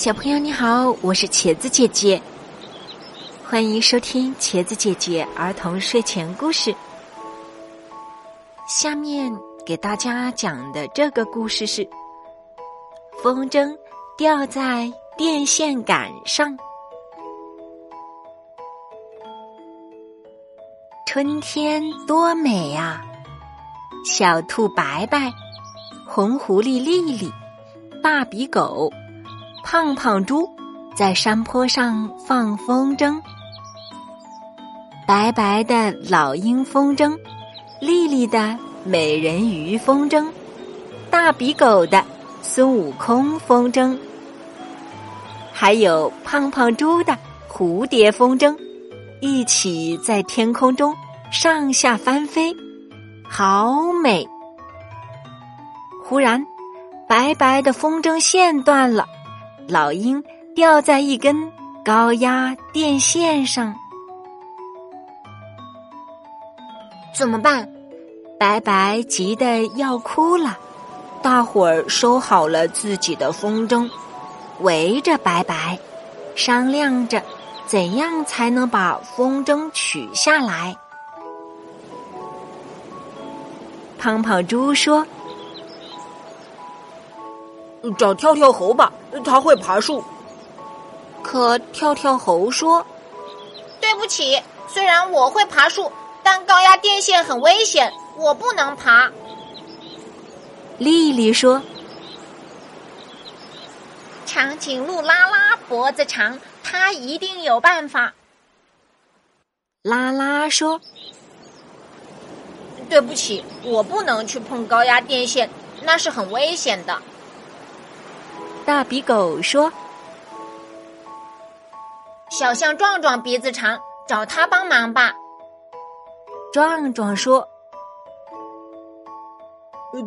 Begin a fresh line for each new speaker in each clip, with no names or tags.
小朋友你好，我是茄子姐姐，欢迎收听茄子姐姐儿童睡前故事。下面给大家讲的这个故事是：风筝吊在电线杆上。春天多美呀！小兔白白，红狐狸丽丽，大鼻狗。胖胖猪在山坡上放风筝，白白的老鹰风筝，丽丽的美人鱼风筝，大鼻狗的孙悟空风筝，还有胖胖猪的蝴蝶风筝，一起在天空中上下翻飞，好美！忽然，白白的风筝线断了。老鹰吊在一根高压电线上，怎么办？白白急得要哭了。大伙儿收好了自己的风筝，围着白白商量着怎样才能把风筝取下来。胖胖猪说。
找跳跳猴吧，他会爬树。
可跳跳猴说：“
对不起，虽然我会爬树，但高压电线很危险，我不能爬。”
丽丽说：“
长颈鹿拉拉脖子长，它一定有办法。”
拉拉说：“
对不起，我不能去碰高压电线，那是很危险的。”
大鼻狗说：“
小象壮壮鼻子长，找他帮忙吧。”
壮壮说：“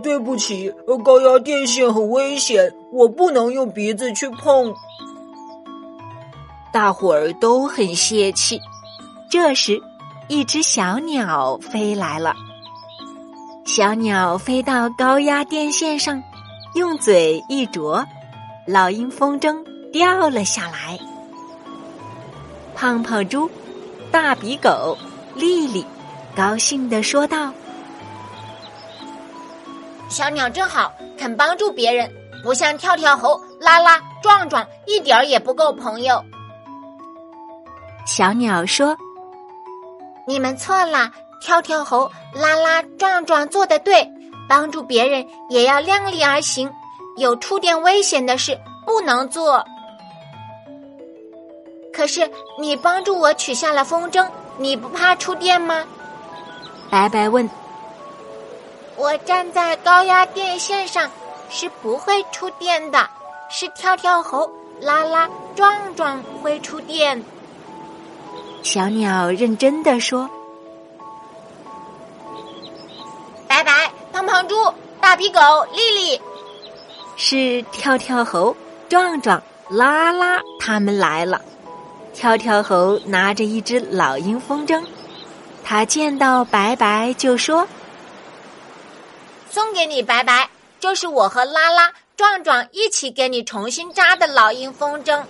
对不起，高压电线很危险，我不能用鼻子去碰。”
大伙儿都很泄气。这时，一只小鸟飞来了。小鸟飞到高压电线上，用嘴一啄。老鹰风筝掉了下来，胖胖猪、大鼻狗、丽丽高兴地说道：“
小鸟真好，肯帮助别人，不像跳跳猴、拉拉、壮壮，一点儿也不够朋友。”
小鸟说：“
你们错了，跳跳猴、拉拉、壮壮做的对，帮助别人也要量力而行。”有触电危险的事不能做。可是你帮助我取下了风筝，你不怕触电吗？
白白问。
我站在高压电线上是不会触电的，是跳跳猴、拉拉、壮壮会触电。
小鸟认真的说。
白白，胖胖猪、大鼻狗、丽丽。
是跳跳猴、壮壮、拉拉他们来了。跳跳猴拿着一只老鹰风筝，他见到白白就说：“
送给你，白白，这是我和拉拉、壮壮一起给你重新扎的老鹰风筝。”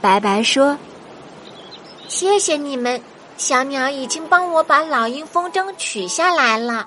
白白说：“
谢谢你们，小鸟已经帮我把老鹰风筝取下来了。”